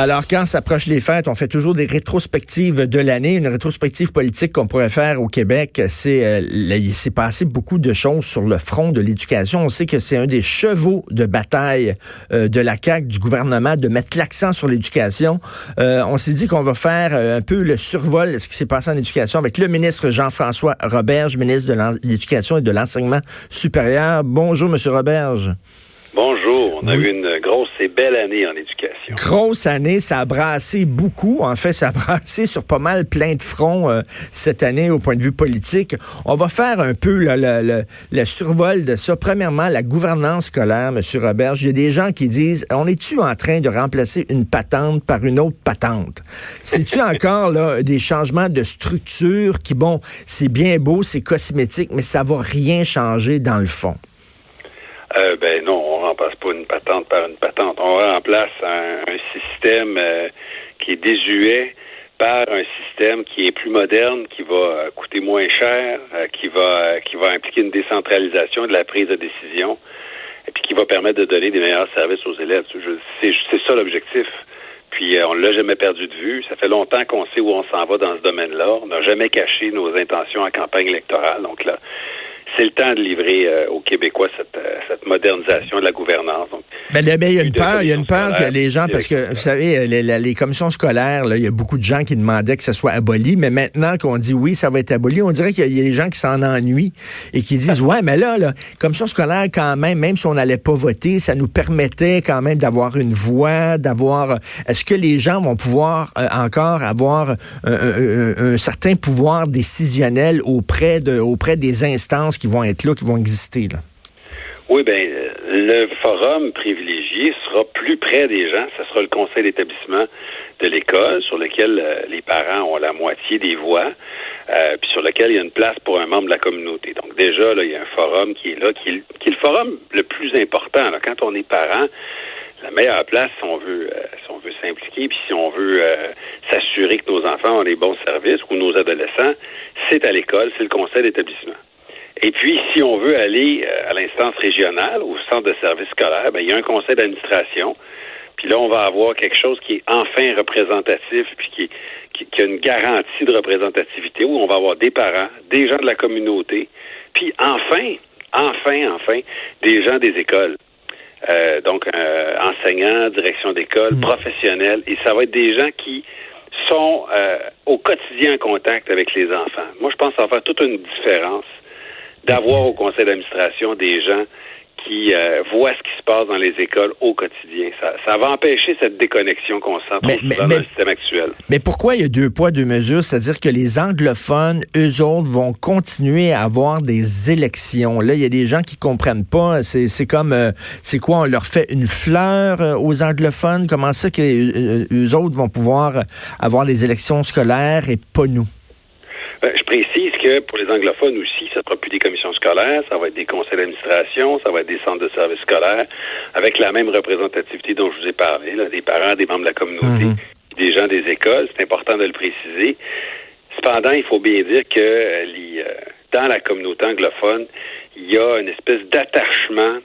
Alors, quand s'approchent les fêtes, on fait toujours des rétrospectives de l'année. Une rétrospective politique qu'on pourrait faire au Québec, c'est euh, il s'est passé beaucoup de choses sur le front de l'éducation. On sait que c'est un des chevaux de bataille euh, de la CAQ, du gouvernement, de mettre l'accent sur l'éducation. Euh, on s'est dit qu'on va faire un peu le survol de ce qui s'est passé en éducation avec le ministre Jean-François Roberge, ministre de l'Éducation et de l'Enseignement supérieur. Bonjour, Monsieur Roberge. Bonjour. On a eu une et belle année en éducation. Grosse année, ça a brassé beaucoup. En fait, ça a brassé sur pas mal plein de fronts euh, cette année au point de vue politique. On va faire un peu le, survol de ça. Premièrement, la gouvernance scolaire, M. Robert. A des gens qui disent, on est-tu en train de remplacer une patente par une autre patente? C'est-tu encore là des changements de structure qui, bon, c'est bien beau, c'est cosmétique, mais ça va rien changer dans le fond? Euh, ben non, on remplace une patente par une patente. On remplace un, système euh, qui est désuet par un système qui est plus moderne, qui va euh, coûter moins cher, qui va qui va impliquer une décentralisation de la prise de décision, et puis qui va permettre de donner des meilleurs services aux élèves. C'est ça l'objectif. Puis on l'a jamais perdu de vue. Ça fait longtemps qu'on sait où on s'en va dans ce domaine-là. On n'a jamais caché nos intentions en campagne électorale. Donc là, c'est le temps de livrer euh, aux Québécois cette, euh, cette, modernisation de la gouvernance. mais, il y a une peur, il y a une peur que les gens, parce que vous savez, les, les commissions scolaires, là, il y a beaucoup de gens qui demandaient que ça soit aboli, mais maintenant qu'on dit oui, ça va être aboli, on dirait qu'il y a des gens qui s'en ennuient et qui disent ouais, mais là, la commission scolaire quand même, même si on n'allait pas voter, ça nous permettait quand même d'avoir une voix, d'avoir. Est-ce que les gens vont pouvoir euh, encore avoir un, un, certain pouvoir décisionnel auprès de auprès des instances qui vont être là, qui vont exister. Là. Oui, bien, le forum privilégié sera plus près des gens. Ce sera le conseil d'établissement de l'école sur lequel euh, les parents ont la moitié des voix, euh, puis sur lequel il y a une place pour un membre de la communauté. Donc déjà, là, il y a un forum qui est là, qui est, qui est le forum le plus important. Quand on est parent, la meilleure place si on veut euh, si on veut s'impliquer puis si on veut s'assurer que nos enfants ont les bons services ou nos adolescents, c'est à l'école, c'est le conseil d'établissement. Et puis, si on veut aller euh, à l'instance régionale, au centre de service scolaire, ben, il y a un conseil d'administration. Puis là, on va avoir quelque chose qui est enfin représentatif, puis qui, qui, a une garantie de représentativité, où on va avoir des parents, des gens de la communauté, puis enfin, enfin, enfin, des gens des écoles. Euh, donc, euh, enseignants, direction d'école, mmh. professionnels, et ça va être des gens qui sont au quotidien en contact avec les enfants. Moi, je pense que ça va faire toute une différence d'avoir au conseil d'administration des gens qui euh, voient ce qui se passe dans les écoles au quotidien. Ça, va empêcher cette déconnexion qu'on sent dans le système actuel. Mais pourquoi il y a deux poids, deux mesures? C'est-à-dire que les anglophones, eux autres, vont continuer à avoir des élections. Là, il y a des gens qui comprennent pas. C'est comme, euh, c'est quoi, on leur fait une fleur euh, aux anglophones? Comment ça que eux autres vont pouvoir avoir des élections scolaires et pas nous? Ben, je précise que pour les anglophones aussi, ça ne sera plus des commissions scolaires, ça va être des conseils d'administration, ça va être des centres de services scolaires, avec la même représentativité dont je vous ai parlé, là, des parents, des membres de la communauté, mhm. des gens des écoles. C'est important de le préciser. Cependant, il faut bien dire que euh, les, euh, dans la communauté anglophone, il y a une espèce d'attachement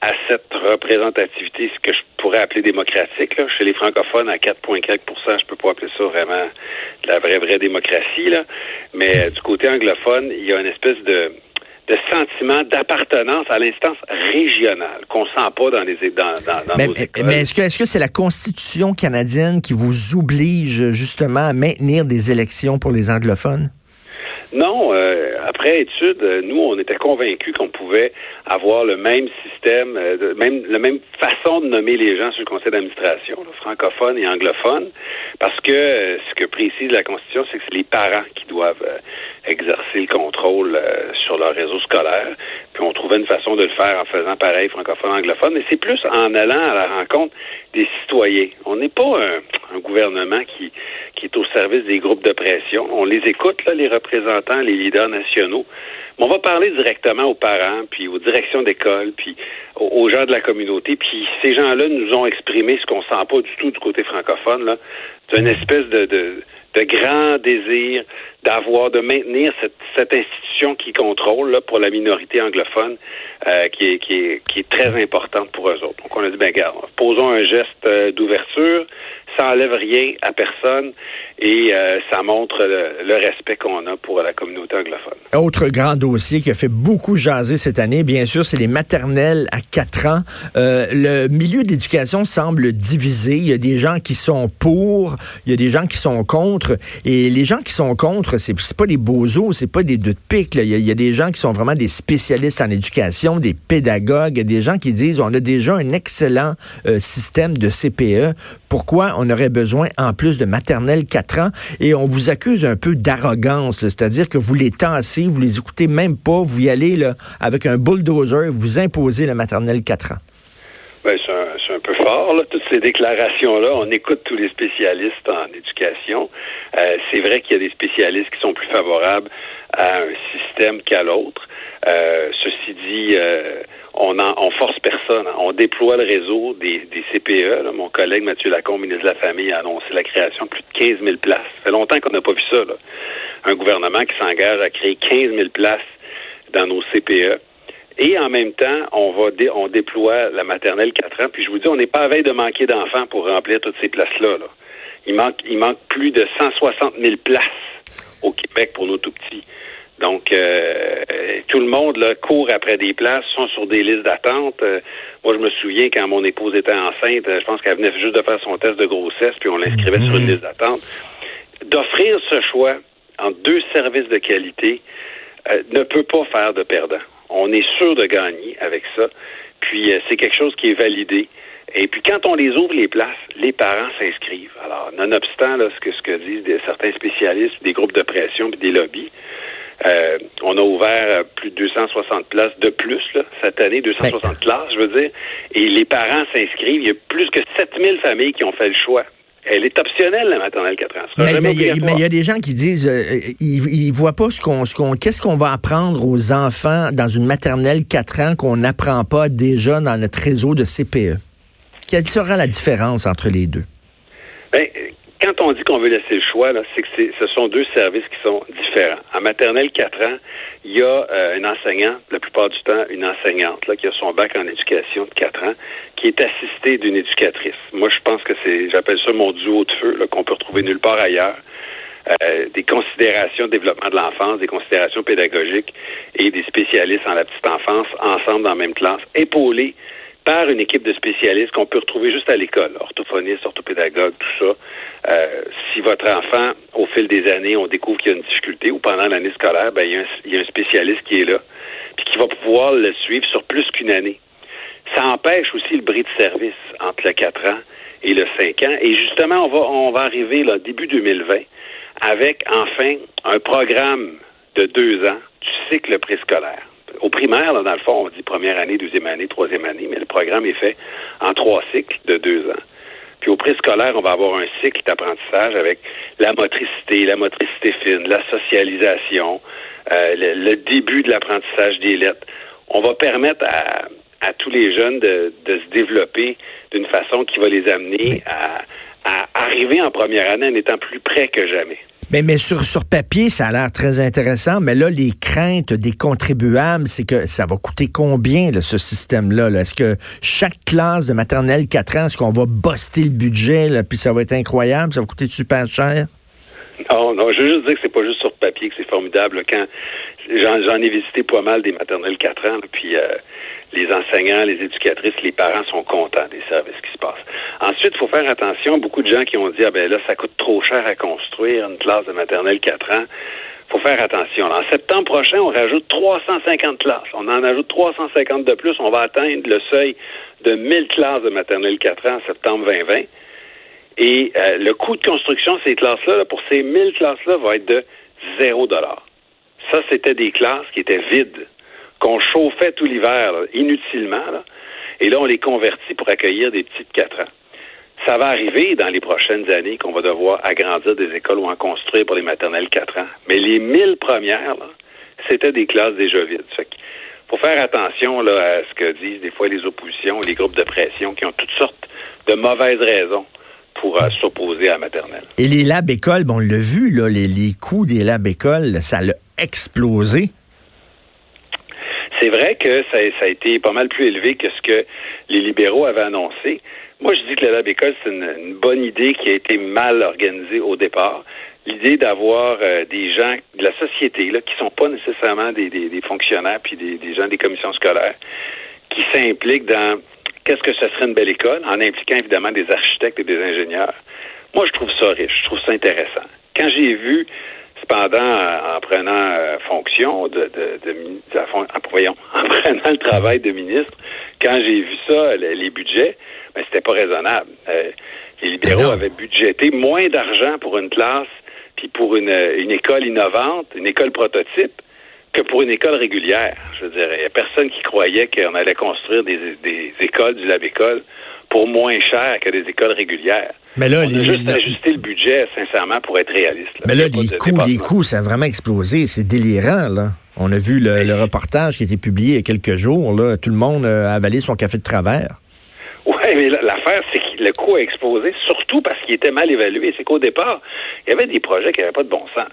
à cette représentativité, ce que je pourrais appeler démocratique. Là. Chez les francophones, à 4,4% je peux pas appeler ça vraiment la vraie, vraie démocratie. Là. Mais euh, du côté anglophone, il y a une espèce de, de sentiment d'appartenance à l'instance régionale qu'on sent pas dans les dans, dans, mais, nos écoles. Mais est-ce que est-ce que c'est la Constitution canadienne qui vous oblige justement à maintenir des élections pour les anglophones? Non, euh, après étude, euh, nous, on était convaincus qu'on pouvait avoir le même système, euh, même la même façon de nommer les gens sur le conseil d'administration, francophone et anglophone, parce que ce que précise la Constitution, c'est que c'est les parents qui doivent exercer le contrôle sur leur réseau scolaire. Puis on trouvait une façon de le faire en faisant pareil francophone, anglophone, mais c'est plus en allant à la rencontre des citoyens. On n'est pas un, gouvernement qui, qui est au service des groupes de pression. On les écoute, là, les représentants, les leaders nationaux. Mais on va parler directement aux parents, puis aux directions d'école, puis aux, gens de la communauté. Puis ces gens-là nous ont exprimé ce qu'on sent pas du tout du côté francophone. C'est une espèce de, de, de grand désir d'avoir, de maintenir cette, cette institution qui contrôle là, pour la minorité anglophone, euh, qui, est, qui, est, qui est très importante pour eux autres. Donc on a dit, ben regarde, posons un geste euh, d'ouverture, ça enlève rien à personne et euh, ça montre le, respect qu'on a pour la communauté anglophone. Autre grand dossier qui a fait beaucoup jaser cette année, bien sûr, c'est les maternelles à 4 ans. Euh, le milieu d'éducation semble divisé. Il y a des gens qui sont pour, il y a des gens qui sont contre. Et les gens qui sont contre, c'est pas des bozos, c'est pas des deux de pique. Il, y a, des gens qui sont vraiment des spécialistes en éducation, des pédagogues, des gens qui disent on a déjà un excellent euh, système de CPE. Pourquoi on aurait besoin en plus de maternelle 4 ans? Et on vous accuse un peu d'arrogance, c'est-à-dire que vous les tassez, vous les écoutez même pas, vous y allez avec un bulldozer, vous imposez la maternelle 4 ans. Ben, c'est un, peu fort, là, toutes ces déclarations-là. On écoute tous les spécialistes en éducation. Euh, c'est vrai qu'il y a des spécialistes qui sont plus favorables à un système qu'à l'autre. Euh, ceci dit, euh, on, en, on force personne. On déploie le réseau des, des CPE. Mon collègue Mathieu Lacombe, ministre de la Famille, a annoncé la création de plus de 15 000 places. Ça fait longtemps qu'on n'a pas vu ça. Là. Un gouvernement qui s'engage à créer 15 000 places dans nos CPE. Et en même temps, on va on déploie la maternelle 4 ans. Puis je vous dis, on n'est pas à veille de manquer d'enfants pour remplir toutes ces places-là. Il manque il manque plus de 160 000 places au Québec pour nos tout petits. Donc, euh, tout le monde là, court après des places, sont sur des listes d'attente. Euh, moi, je me souviens quand mon épouse était enceinte, je pense qu'elle venait juste de faire son test de grossesse, puis on l'inscrivait sur une mhm. liste d'attente. D'offrir ce choix en deux services de qualité euh, ne peut pas faire de perdant. On est sûr de gagner avec ça. Puis c'est quelque chose qui est validé. Et puis quand on les ouvre les places, les parents s'inscrivent. Alors, nonobstant là, ce que ce que disent certains spécialistes, des groupes de pression, puis des lobbies, euh, on a ouvert euh, plus de 260 places de plus cette année, 260 ben. classes, je veux dire. Et les parents s'inscrivent. Il y a plus que 7000 familles qui ont fait le choix. Elle est optionnelle, la maternelle 4 ans. Mais il y, a des gens qui disent, euh, ils, ne voient pas ce qu'on, ce qu'on, qu'est-ce qu'on va apprendre aux enfants dans une maternelle 4 ans qu'on n'apprend pas déjà dans notre réseau de CPE. Quelle sera la différence entre les deux? Ben, quand on dit qu'on veut laisser le choix, c'est que ce sont deux services qui sont différents. En maternelle 4 ans, il y a euh, un enseignant, la plupart du temps, une enseignante là, qui a son bac en éducation de 4 ans, qui est assistée d'une éducatrice. Moi, je pense que c'est, j'appelle ça mon duo de feu, qu'on peut retrouver nulle part ailleurs. Euh, des considérations de développement de l'enfance, des considérations pédagogiques et des spécialistes en la petite enfance ensemble dans la même classe, épaulés par une équipe de spécialistes qu'on peut retrouver juste à l'école, orthophonistes, orthopédagogues, tout ça. Euh, si votre enfant, au fil des années, on découvre qu'il y a une difficulté ou pendant l'année scolaire, ben, il, y a un, il y a un spécialiste qui est là, puis qui va pouvoir le suivre sur plus qu'une année. Ça empêche aussi le bris de service entre le 4 ans et le 5 ans. Et justement, on va, on va arriver là, début 2020 avec enfin un programme de deux ans du cycle préscolaire au primaire, dans le fond, on dit première année, deuxième année, troisième année, mais le programme est fait en trois cycles de deux ans. Puis au préscolaire, on va avoir un cycle d'apprentissage avec la motricité, la motricité fine, la socialisation, euh, le, début de l'apprentissage des lettres. On va permettre à, à tous les jeunes de, de se développer d'une façon qui va les amener à arriver en première année en étant plus près que jamais. Mais, mais sur, sur papier, ça a l'air très intéressant, mais là, les craintes des contribuables, c'est que ça va coûter combien, là, ce système-là? -là, est ce que chaque classe de maternelle 4 ans, est-ce qu'on va buster le budget, là, puis ça va être incroyable, ça va coûter super cher? Non, non, je veux juste dire que c'est pas juste sur papier que c'est formidable. Quand j'en ai visité pas mal des maternelles 4 ans, puis euh, les enseignants, les éducatrices, les parents sont contents des services qui se passent. Ensuite, il faut faire attention. Beaucoup de gens qui ont dit, ah ben là, ça coûte trop cher à construire une classe de maternelle 4 ans. faut faire attention. en septembre prochain, on rajoute 350 classes. On en ajoute 350 de plus. On va atteindre le seuil de 1000 classes de maternelle 4 ans en septembre 2020. Et euh, le coût de construction de ces classes-là, pour ces 1000 classes-là, va être de 0 Ça, c'était des classes qui étaient vides qu'on chauffait tout l'hiver inutilement. Et là, on les convertit pour accueillir des petites 4 ans. Ça va arriver dans les prochaines années qu'on va devoir agrandir des écoles ou en construire pour les maternelles 4 ans. Mais les 1000 premières, c'était des classes déjà vides. Il faut faire attention là, à ce que disent des fois les oppositions, les groupes de pression qui ont toutes sortes de mauvaises raisons pour euh, s'opposer à la maternelle. Et les labs écoles, bon, on l'a vu, là, les, coûts des labs écoles, ça a explosé. C'est vrai que ça, a été pas mal plus élevé que ce que les libéraux avaient annoncé. Moi, je dis que le lab école, c'est une, bonne idée qui a été mal organisée au départ. L'idée d'avoir euh, des gens de la société là, qui sont pas nécessairement des, fonctionnaires puis des, des gens des commissions scolaires qui s'impliquent dans qu'est-ce que ce serait une belle école, en impliquant évidemment des architectes et des ingénieurs. Moi, je trouve ça riche, je trouve ça intéressant. Quand j'ai vu, cependant, en prenant euh, fonction de, de, de, en, voyons, en prenant le travail de ministre, quand j'ai vu ça, les, budgets, ben, c'était pas raisonnable. Euh, les libéraux avaient budgété moins d'argent pour une classe puis pour une, une école innovante, une école prototype, que pour une école régulière. Je veux dire, il n'y a personne qui croyait qu'on allait construire des, des écoles du Lab École pour moins cher que des écoles régulières. Mais là, On a juste ajusté le budget, sincèrement, pour être réaliste. Mais là, les coûts, les coûts, ça a vraiment explosé. C'est délirant, là. On a vu le, reportage qui a été publié il y a quelques jours. Là. Tout le monde a avalé son café de travers. Oui, mais l'affaire, c'est que le coût a explosé, surtout parce qu'il était mal évalué. C'est qu'au départ, il y avait des projets qui n'avaient pas de bon sens.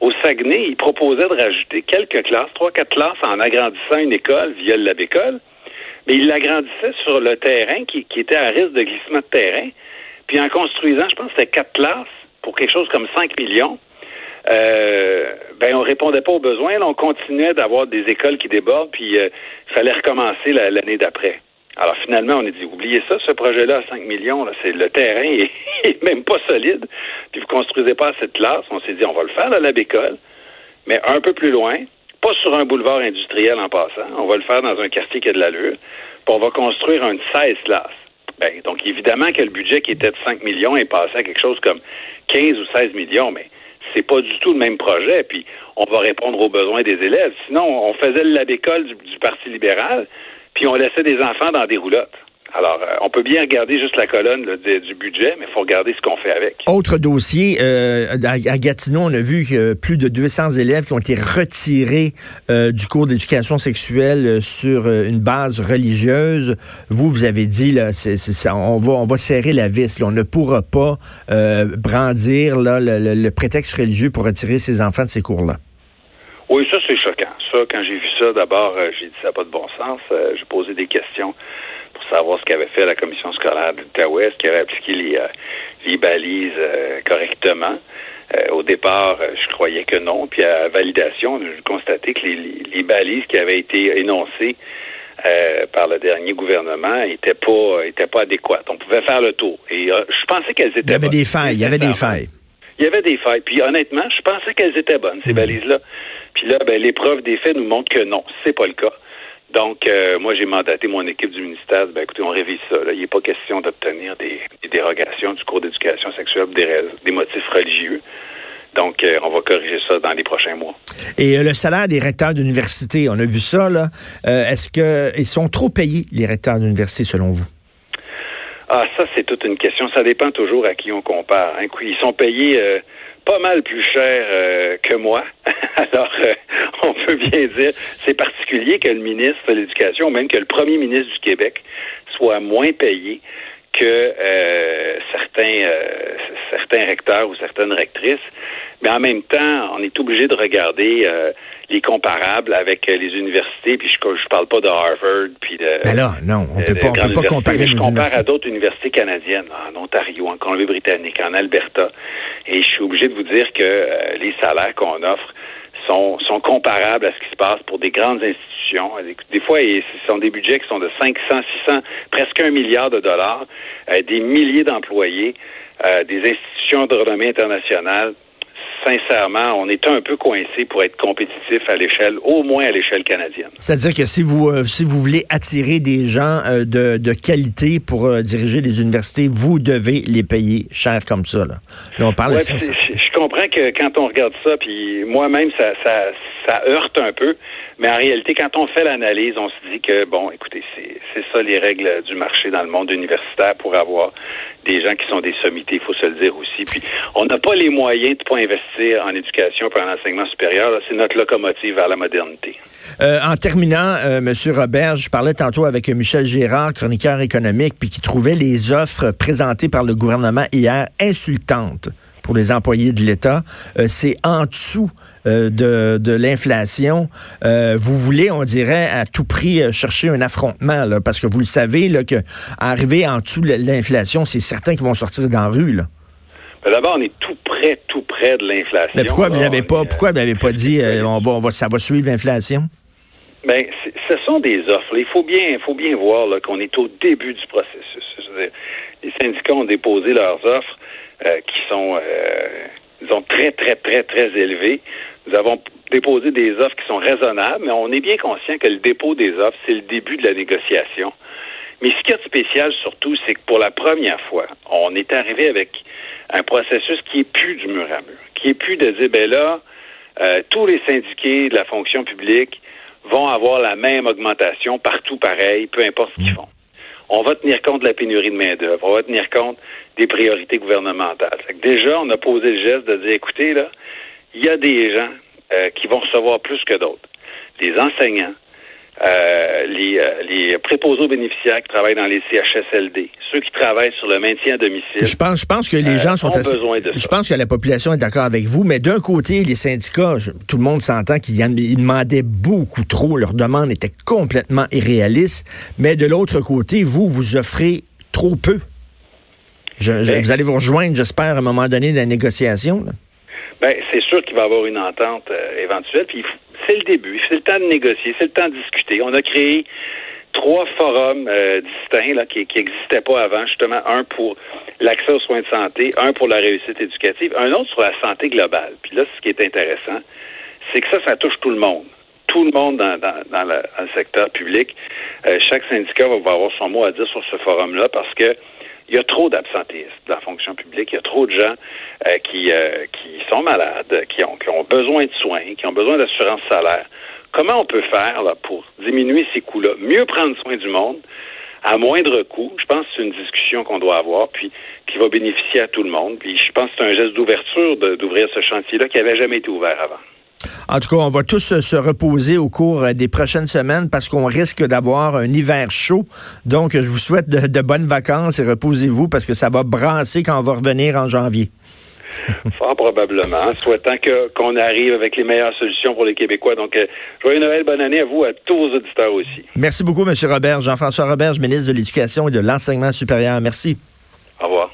Au Saguenay, il proposait de rajouter quelques classes, trois, quatre classes, en agrandissant une école via le lab école. Mais il l'agrandissait sur le terrain qui, était à risque de glissement de terrain. Puis en construisant, je pense que c'était quatre classes pour quelque chose comme 5 millions. Euh, ben on répondait pas aux besoins. on continuait d'avoir des écoles qui débordent, puis euh, il fallait recommencer l'année d'après. Alors finalement, on a dit, oubliez ça, ce projet-là à 5 millions, c'est le terrain est, même pas solide, puis vous construisez pas cette classe. On s'est dit, on va le faire à la bécole, mais un peu plus loin, pas sur un boulevard industriel en passant, on va le faire dans un quartier qui a de l'allure, puis on va construire un 16 classes. Ben, donc évidemment que le budget qui était de 5 millions est passé à quelque chose comme 15 ou 16 millions, mais c'est pas du tout le même projet, puis on va répondre aux besoins des élèves. Sinon, on faisait le lab école du Parti libéral, puis on laissait des enfants dans des roulottes. Alors, euh, on peut bien regarder juste la colonne du budget, mais il faut regarder ce qu'on fait avec. Autre dossier, euh, à, Gatineau, on a vu que plus de 200 élèves qui ont été retirés euh, du cours d'éducation sexuelle sur une base religieuse. Vous, vous avez dit, là, ça, on, va, on va serrer la vis. On ne pourra pas brandir là, le, prétexte religieux pour retirer ses enfants de ces cours-là. Oui, ça, c'est choquant ça, quand j'ai vu ça, d'abord, j'ai dit ça n'a pas de bon sens. J'ai posé des questions savoir ce qu'avait fait la commission scolaire de l'Outaouais, est-ce qu'elle avait appliqué les, euh, les balises correctement. au départ, je croyais que non. Puis à validation, j'ai constaté que les, les, balises qui avaient été énoncées par le dernier gouvernement n'étaient pas étaient pas adéquates. On pouvait faire le tour. Et je pensais qu'elles étaient Il y avait des failles. Il y avait des failles. Il y avait des failles. Puis honnêtement, je pensais qu'elles étaient bonnes, ces hmm. balises-là. Puis là, ben, l'épreuve des faits nous montre que non, c'est pas le cas. Donc, euh, moi, j'ai mandaté mon équipe du ministère. Ben, écoutez, on révise ça. Il n'est pas question d'obtenir des, dérogations du cours d'éducation sexuelle pour des, motifs religieux. Donc, euh, on va corriger ça dans les prochains mois. Et euh, le salaire des recteurs d'université, on a vu ça, là. Est-ce qu'ils sont trop payés, les recteurs d'université, selon vous? Ah, ça, c'est toute une question. Ça dépend toujours à qui on compare. Hein. Ils sont payés pas mal plus cher euh, que moi. Alors, euh, on peut bien dire, c'est particulier que le ministre de l'Éducation, même que le premier ministre du Québec, soit moins payé que euh, certains certains recteurs ou certaines rectrices. Mais en même temps, on est obligé de regarder les comparables avec les universités. Puis je, je parle pas de Harvard, puis de. Ben là, non, on peut pas, peut pas comparer. Je compare à d'autres universités canadiennes, en Ontario, en Colombie-Britannique, en Alberta. Et je suis obligé de vous dire que euh, les salaires qu'on offre sont, sont comparables à ce qui se passe pour des grandes institutions. Des fois, ce sont des budgets qui sont de 500, 600, presque un milliard de dollars, euh, des milliers d'employés, euh, des institutions de renommée internationale sincèrement, on est un peu coincé pour être compétitif à l'échelle, au moins à l'échelle canadienne. C'est-à-dire que si vous euh, si vous voulez attirer des gens euh, de, de, qualité pour euh, diriger les universités, vous devez les payer cher comme ça. Là, on parle je comprends que quand on regarde ça, puis moi-même, ça, ça ça heurte un peu. Mais en réalité, quand on fait l'analyse, on se dit que, bon, écoutez, c'est ça les règles du marché dans le monde universitaire pour avoir des gens qui sont des sommités, il faut se le dire aussi. Puis, on n'a pas les moyens de pas investir en éducation et en enseignement supérieur. C'est notre locomotive vers la modernité. Euh, en terminant, euh, Monsieur Robert, je parlais tantôt avec Michel Gérard, chroniqueur économique, puis qui trouvait les offres présentées par le gouvernement hier insultantes pour les employés de l'État. Euh, c'est en dessous euh, de, de l'inflation. Euh, vous voulez, on dirait, à tout prix chercher un affrontement, là, parce que vous le savez, là, que arriver en dessous de l'inflation, c'est certain qu'ils vont sortir dans la rue. Là. D'abord, on est tout près, tout près de l'inflation. Mais pourquoi vous n'avez pas, pourquoi vous n'avez pas dit, on va, on va, ça va suivre l'inflation? Ben, ce sont des offres. Il faut bien, faut bien voir qu'on est au début du processus. les syndicats ont déposé leurs offres. Euh, qui sont, euh, disons, très, très, très, très élevés. Nous avons déposé des offres qui sont raisonnables, mais on est bien conscient que le dépôt des offres, c'est le début de la négociation. Mais ce qui est spécial surtout, c'est que pour la première fois, on est arrivé avec un processus qui est plus du mur à mur, qui est plus de dire, ben là, euh, tous les syndiqués de la fonction publique vont avoir la même augmentation partout pareil, peu importe ce qu'ils font on va tenir compte de la pénurie de main-d'œuvre, on va tenir compte des priorités gouvernementales. déjà, on a posé le geste de dire, écoutez, là, il y a des gens euh, qui vont recevoir plus que d'autres. Les enseignants, euh, les, euh, les préposés aux bénéficiaires qui travaillent dans les CHSLD, ceux qui travaillent sur le maintien à domicile. Je pense, je pense que les gens sont assez, Je pense que la population est d'accord avec vous, mais d'un côté, les syndicats, tout le monde s'entend qu'ils demandaient beaucoup trop, leur demande était complètement irréaliste, mais de l'autre côté, vous, vous offrez trop peu. Ben vous allez vous rejoindre, j'espère, à un moment donné, de la négociation. Ben, c'est sûr qu'il va y avoir une entente éventuelle, puis c'est le début, c'est le temps de négocier, c'est le temps de discuter. On a créé trois forums euh, distincts qui n'existaient pas avant, justement, un pour l'accès aux soins de santé, un pour la réussite éducative, un autre sur la santé globale. Puis là, ce qui est intéressant, c'est que ça, ça touche tout le monde. Tout le monde dans, dans, le, secteur public. Euh, chaque syndicat va avoir son mot à dire sur ce forum-là parce que il y a trop d'absentéisme dans la fonction publique. Il y a trop de gens euh, qui, euh, qui sont malades, qui ont, qui ont besoin de soins, qui ont besoin d'assurance salaire. Comment on peut faire là, pour diminuer ces coûts-là? Mieux prendre soin du monde à moindre coût. Je pense que c'est une discussion qu'on doit avoir, puis qui va bénéficier à tout le monde. Puis je pense que c'est un geste d'ouverture d'ouvrir ce chantier-là qui n'avait jamais été ouvert avant. En tout cas, on va tous se reposer au cours euh, des prochaines semaines parce qu'on risque d'avoir un hiver chaud. Donc, je vous souhaite de, bonnes vacances et reposez-vous parce que ça va brasser quand on va revenir en janvier. Fort probablement, souhaitant qu'on arrive avec les meilleures solutions pour les Québécois. Donc, euh, joyeux Noël, bonne année à vous, à tous vos auditeurs aussi. Merci beaucoup, M. Robert. Jean-François Robert, ministre de l'Éducation et de l'Enseignement supérieur. Merci. Au revoir.